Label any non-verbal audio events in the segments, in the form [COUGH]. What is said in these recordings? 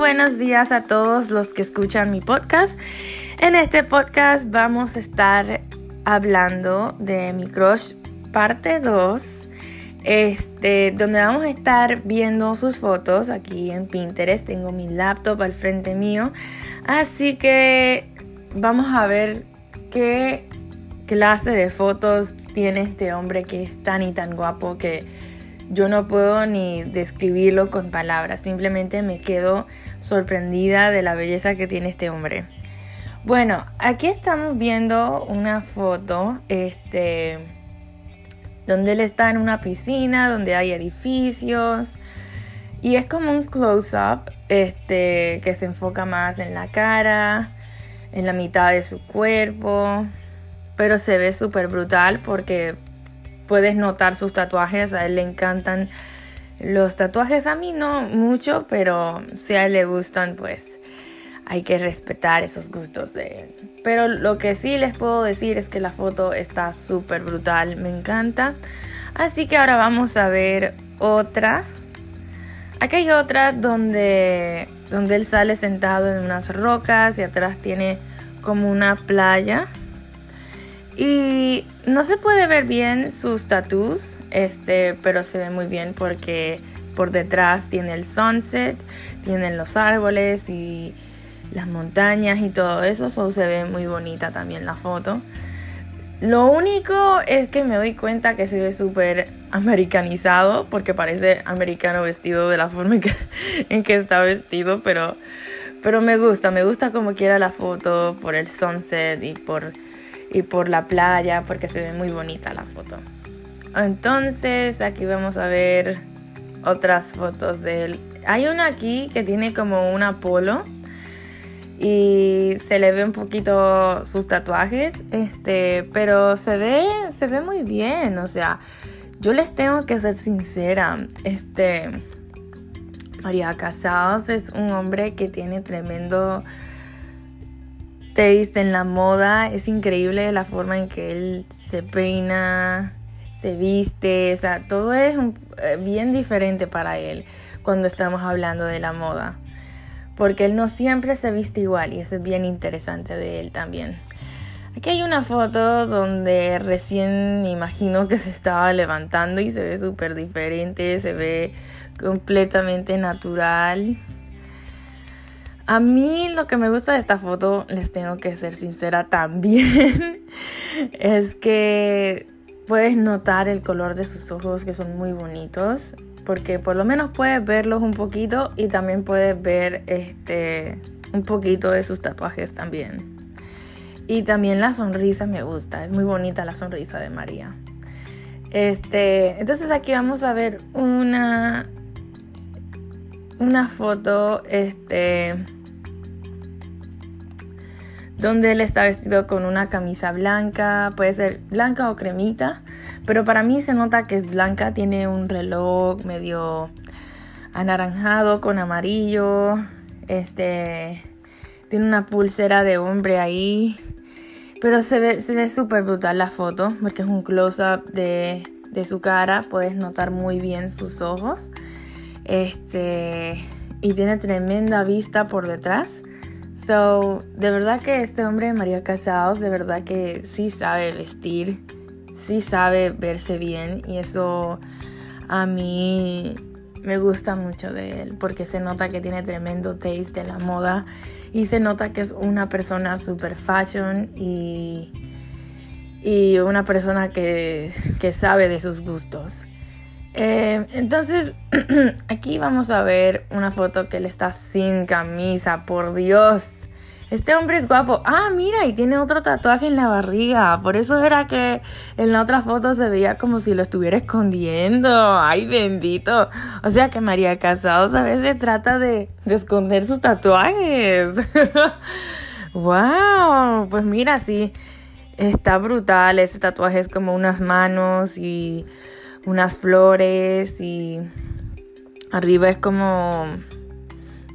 buenos días a todos los que escuchan mi podcast. En este podcast vamos a estar hablando de mi crush parte 2, este, donde vamos a estar viendo sus fotos aquí en Pinterest. Tengo mi laptop al frente mío, así que vamos a ver qué clase de fotos tiene este hombre que es tan y tan guapo que yo no puedo ni describirlo con palabras, simplemente me quedo sorprendida de la belleza que tiene este hombre. Bueno, aquí estamos viendo una foto, este, donde él está en una piscina, donde hay edificios y es como un close-up, este, que se enfoca más en la cara, en la mitad de su cuerpo, pero se ve súper brutal porque puedes notar sus tatuajes, a él le encantan los tatuajes, a mí no mucho, pero si a él le gustan, pues hay que respetar esos gustos de él. Pero lo que sí les puedo decir es que la foto está súper brutal, me encanta. Así que ahora vamos a ver otra. Aquí hay otra donde, donde él sale sentado en unas rocas y atrás tiene como una playa. Y no se puede ver bien sus tattoos, este, pero se ve muy bien porque por detrás tiene el sunset, tienen los árboles y las montañas y todo eso, so se ve muy bonita también la foto. Lo único es que me doy cuenta que se ve súper americanizado porque parece americano vestido de la forma en que, [LAUGHS] en que está vestido, pero, pero me gusta, me gusta como quiera la foto por el sunset y por y por la playa porque se ve muy bonita la foto. Entonces aquí vamos a ver otras fotos de él. Hay una aquí que tiene como un polo y se le ve un poquito sus tatuajes, este, pero se ve se ve muy bien, o sea, yo les tengo que ser sincera, este María Casados es un hombre que tiene tremendo taste en la moda. Es increíble la forma en que él se peina, se viste, o sea, todo es eh, bien diferente para él cuando estamos hablando de la moda. Porque él no siempre se viste igual y eso es bien interesante de él también. Aquí hay una foto donde recién me imagino que se estaba levantando y se ve súper diferente, se ve completamente natural. A mí lo que me gusta de esta foto, les tengo que ser sincera también, [LAUGHS] es que puedes notar el color de sus ojos que son muy bonitos, porque por lo menos puedes verlos un poquito y también puedes ver este un poquito de sus tatuajes también. Y también la sonrisa me gusta, es muy bonita la sonrisa de María. Este, entonces aquí vamos a ver una una foto este donde él está vestido con una camisa blanca, puede ser blanca o cremita, pero para mí se nota que es blanca, tiene un reloj medio anaranjado con amarillo, este, tiene una pulsera de hombre ahí, pero se ve, se ve súper brutal la foto, porque es un close-up de, de su cara, puedes notar muy bien sus ojos, este, y tiene tremenda vista por detrás. So, de verdad que este hombre, María Casados, de verdad que sí sabe vestir, sí sabe verse bien y eso a mí me gusta mucho de él porque se nota que tiene tremendo taste en la moda y se nota que es una persona super fashion y, y una persona que, que sabe de sus gustos. Eh, entonces, [CLEARS THROAT] aquí vamos a ver una foto que él está sin camisa, por Dios. Este hombre es guapo. Ah, mira, y tiene otro tatuaje en la barriga. Por eso era que en la otra foto se veía como si lo estuviera escondiendo. Ay, bendito. O sea que María Casados a veces trata de, de esconder sus tatuajes. [LAUGHS] wow, pues mira, sí. Está brutal. Ese tatuaje es como unas manos y unas flores y arriba es como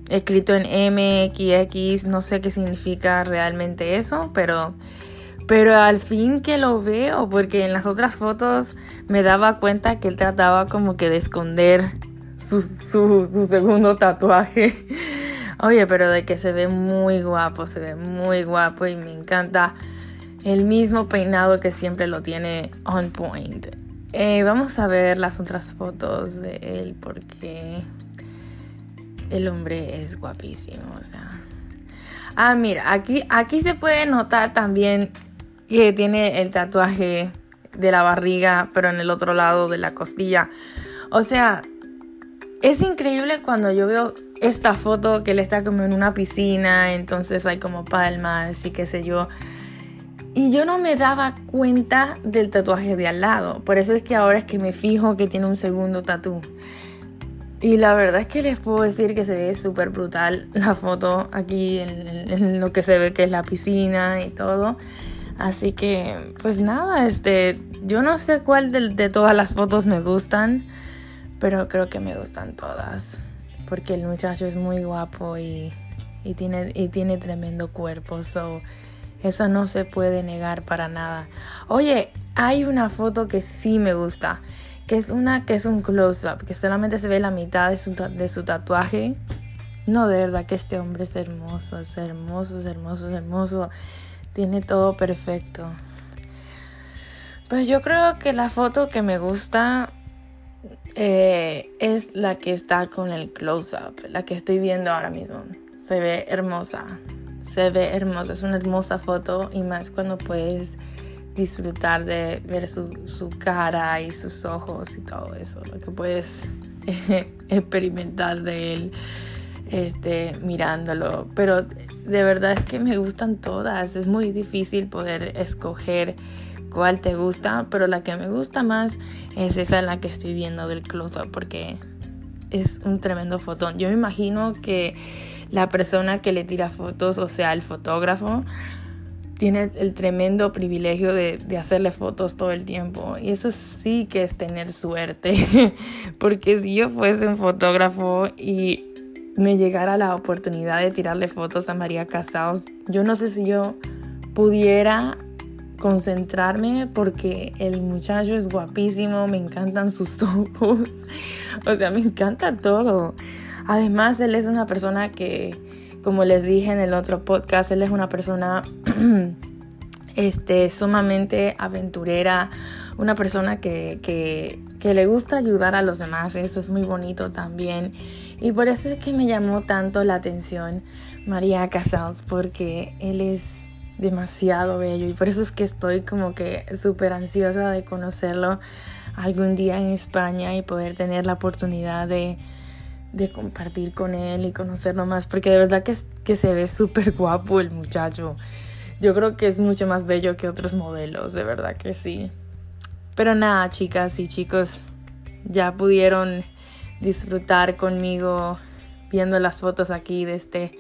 escrito en MXX, no sé qué significa realmente eso, pero pero al fin que lo veo, porque en las otras fotos me daba cuenta que él trataba como que de esconder su, su, su segundo tatuaje. [LAUGHS] Oye, pero de que se ve muy guapo, se ve muy guapo y me encanta el mismo peinado que siempre lo tiene on point. Eh, vamos a ver las otras fotos de él porque el hombre es guapísimo. Ah, mira, aquí, aquí se puede notar también que tiene el tatuaje de la barriga, pero en el otro lado de la costilla. O sea, es increíble cuando yo veo esta foto que él está como en una piscina, entonces hay como palmas y qué sé yo. Y yo no me daba cuenta del tatuaje de al lado. Por eso es que ahora es que me fijo que tiene un segundo tatu. Y la verdad es que les puedo decir que se ve súper brutal la foto aquí en, lo que se ve que es la piscina y todo. Así que, pues nada, este, yo no sé cuál de, de todas las fotos me gustan, pero creo que me gustan todas. Porque el muchacho es muy guapo y, y tiene, y tiene tremendo cuerpo. So, eso no se puede negar para nada. Oye, hay una foto que sí me gusta, que es una que es un close-up, que solamente se ve la mitad de su, tatuaje. No, de verdad que este hombre es hermoso, es hermoso, es hermoso, es hermoso. Tiene todo perfecto. Pues yo creo que la foto que me gusta eh, es la que está con el close-up, la que estoy viendo ahora mismo. Se ve hermosa se ve hermosa, es una hermosa foto y más cuando puedes disfrutar de ver su, su cara y sus ojos y todo eso, lo que puedes [LAUGHS] experimentar de él este, mirándolo. Pero de verdad es que me gustan todas, es muy difícil poder escoger cuál te gusta, pero la que me gusta más es esa en la que estoy viendo del close-up porque es un tremendo fotón. Yo me imagino que la persona que le tira fotos, o sea, el fotógrafo, tiene el tremendo privilegio de, hacerle fotos todo el tiempo. Y eso sí que es tener suerte. [LAUGHS] Porque si yo fuese un fotógrafo y me llegara la oportunidad de tirarle fotos a María Casados, yo no sé si yo pudiera concentrarme porque el muchacho es guapísimo, me encantan sus [LAUGHS] ojos, o sea, me encanta todo. Además, él es una persona que, como les dije en el otro podcast, él es una persona [CLEARS THROAT] este, sumamente aventurera, una persona que, que, le gusta ayudar a los demás, eso es muy bonito también. Y por eso es que me llamó tanto la atención María Casals, porque él es demasiado bello y por eso es que estoy como que súper ansiosa de conocerlo algún día en España y poder tener la oportunidad de de compartir con él y conocerlo más, porque de verdad que, que se ve súper guapo el muchacho. Yo creo que es mucho más bello que otros modelos, de verdad que sí. Pero nada, chicas y chicos, ya pudieron disfrutar conmigo viendo las fotos aquí de este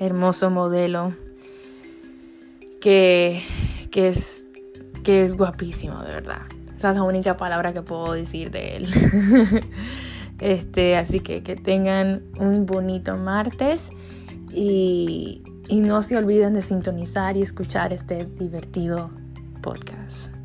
hermoso modelo que, que, es, que es guapísimo, de verdad. Esa es la única palabra que puedo decir de él. [LAUGHS] Este, así que que tengan un bonito martes y, y no se olviden de sintonizar y escuchar este divertido podcast.